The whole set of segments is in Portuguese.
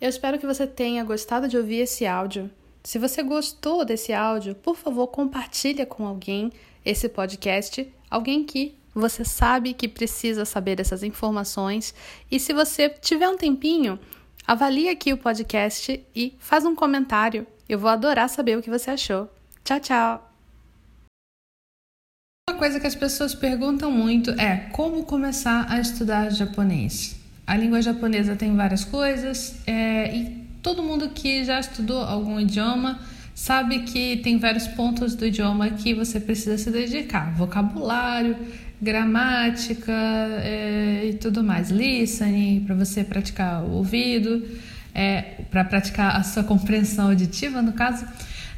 Eu espero que você tenha gostado de ouvir esse áudio. Se você gostou desse áudio, por favor, compartilhe com alguém esse podcast, alguém que você sabe que precisa saber dessas informações. E se você tiver um tempinho, avalie aqui o podcast e faz um comentário. Eu vou adorar saber o que você achou. Tchau, tchau! Uma coisa que as pessoas perguntam muito é como começar a estudar japonês. A língua japonesa tem várias coisas é, e todo mundo que já estudou algum idioma sabe que tem vários pontos do idioma que você precisa se dedicar: vocabulário, gramática é, e tudo mais, listening para você praticar o ouvido, é, para praticar a sua compreensão auditiva, no caso.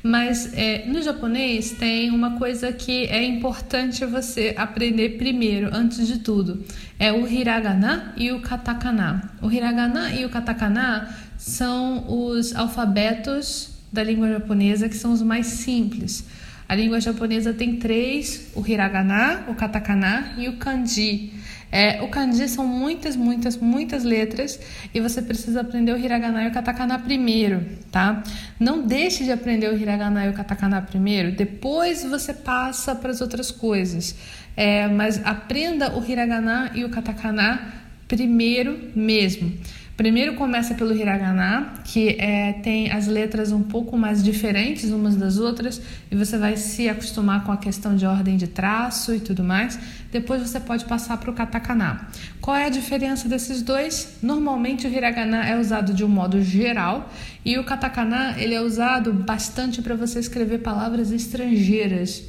Mas é, no japonês tem uma coisa que é importante você aprender primeiro, antes de tudo. É o hiragana e o katakana. O hiragana e o katakana são os alfabetos da língua japonesa que são os mais simples. A língua japonesa tem três: o hiragana, o katakana e o kanji. É, o kanji são muitas, muitas, muitas letras e você precisa aprender o hiragana e o katakana primeiro, tá? Não deixe de aprender o hiragana e o katakana primeiro, depois você passa para as outras coisas. É, mas aprenda o hiragana e o katakana primeiro mesmo. Primeiro começa pelo hiragana, que é, tem as letras um pouco mais diferentes umas das outras, e você vai se acostumar com a questão de ordem de traço e tudo mais. Depois você pode passar para o katakana. Qual é a diferença desses dois? Normalmente o hiragana é usado de um modo geral e o katakana ele é usado bastante para você escrever palavras estrangeiras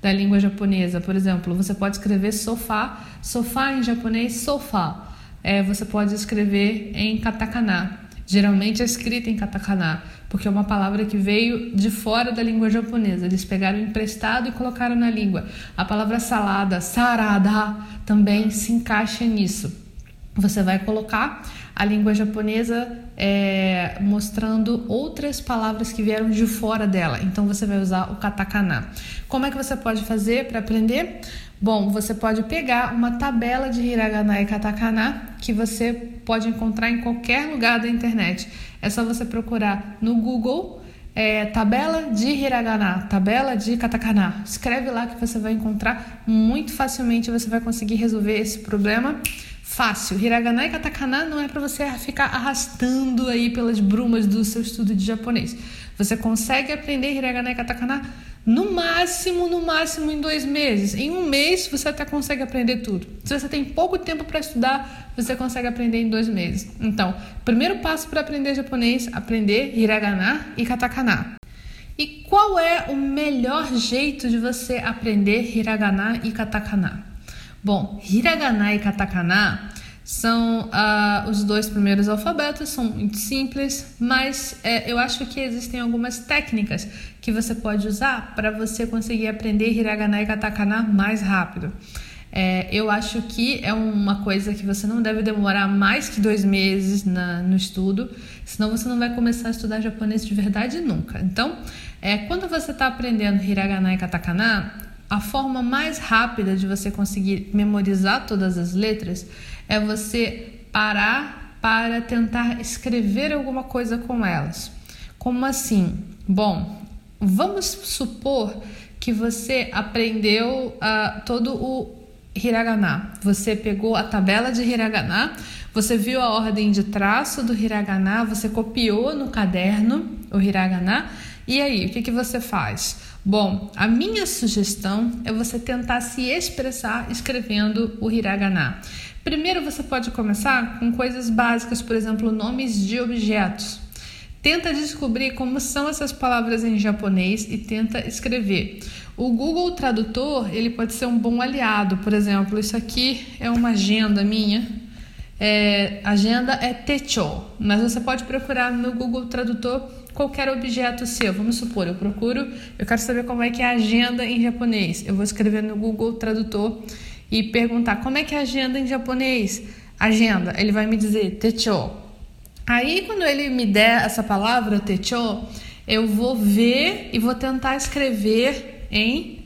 da língua japonesa. Por exemplo, você pode escrever sofá, sofá em japonês, sofá é, você pode escrever em katakana. Geralmente é escrita em katakana, porque é uma palavra que veio de fora da língua japonesa. Eles pegaram emprestado e colocaram na língua. A palavra salada, sarada, também se encaixa nisso. Você vai colocar a língua japonesa é, mostrando outras palavras que vieram de fora dela. Então você vai usar o katakana. Como é que você pode fazer para aprender? Bom, você pode pegar uma tabela de hiragana e katakana que você pode encontrar em qualquer lugar da internet. É só você procurar no Google é, tabela de hiragana, tabela de katakana. Escreve lá que você vai encontrar muito facilmente. Você vai conseguir resolver esse problema fácil. Hiragana e katakana não é para você ficar arrastando aí pelas brumas do seu estudo de japonês. Você consegue aprender hiragana e katakana no máximo, no máximo em dois meses. Em um mês você até consegue aprender tudo. Se você tem pouco tempo para estudar, você consegue aprender em dois meses. Então, primeiro passo para aprender japonês: aprender hiragana e katakana. E qual é o melhor jeito de você aprender hiragana e katakana? Bom, hiragana e katakana são uh, os dois primeiros alfabetos, são muito simples, mas é, eu acho que existem algumas técnicas que você pode usar para você conseguir aprender hiragana e katakana mais rápido. É, eu acho que é uma coisa que você não deve demorar mais que dois meses na, no estudo, senão você não vai começar a estudar japonês de verdade nunca. Então, é, quando você está aprendendo hiragana e katakana, a forma mais rápida de você conseguir memorizar todas as letras é você parar para tentar escrever alguma coisa com elas. Como assim? Bom, vamos supor que você aprendeu uh, todo o hiragana. Você pegou a tabela de hiragana, você viu a ordem de traço do hiragana, você copiou no caderno o hiragana. E aí, o que, que você faz? Bom, a minha sugestão é você tentar se expressar escrevendo o hiragana. Primeiro você pode começar com coisas básicas, por exemplo, nomes de objetos. Tenta descobrir como são essas palavras em japonês e tenta escrever. O Google Tradutor ele pode ser um bom aliado. Por exemplo, isso aqui é uma agenda minha. É, agenda é techo, mas você pode procurar no Google Tradutor qualquer objeto seu. Vamos supor, eu procuro, eu quero saber como é que é agenda em japonês. Eu vou escrever no Google Tradutor e perguntar como é que é agenda em japonês. Agenda, ele vai me dizer techo. Aí quando ele me der essa palavra techo, eu vou ver e vou tentar escrever em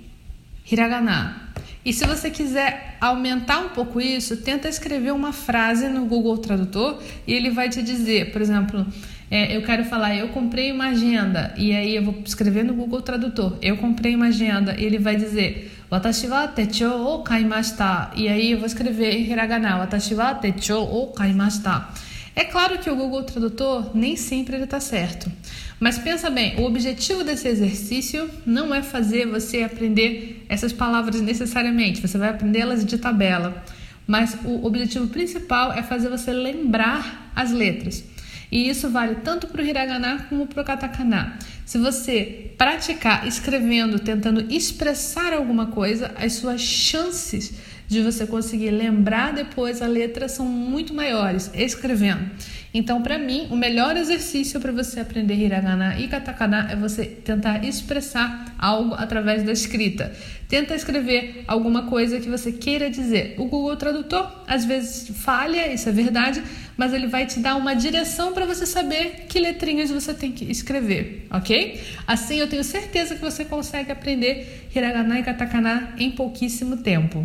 hiragana. E se você quiser aumentar um pouco isso, tenta escrever uma frase no Google Tradutor e ele vai te dizer, por exemplo, é, eu quero falar, eu comprei uma agenda, e aí eu vou escrever no Google Tradutor, eu comprei uma agenda, e ele vai dizer, watashi wa techo o kaimashita, e aí eu vou escrever em hiragana, watashi wa techo o kaimashita. É claro que o Google Tradutor nem sempre ele está certo. Mas pensa bem, o objetivo desse exercício não é fazer você aprender essas palavras necessariamente, você vai aprendê-las de tabela. Mas o objetivo principal é fazer você lembrar as letras. E isso vale tanto para o hiragana como para o katakana. Se você praticar escrevendo, tentando expressar alguma coisa, as suas chances de você conseguir lembrar depois a letra são muito maiores escrevendo. Então, para mim, o melhor exercício para você aprender hiragana e katakana é você tentar expressar algo através da escrita. Tenta escrever alguma coisa que você queira dizer. O Google Tradutor às vezes falha, isso é verdade, mas ele vai te dar uma direção para você saber que letrinhas você tem que escrever, ok? Assim eu tenho certeza que você consegue aprender hiragana e katakana em pouquíssimo tempo.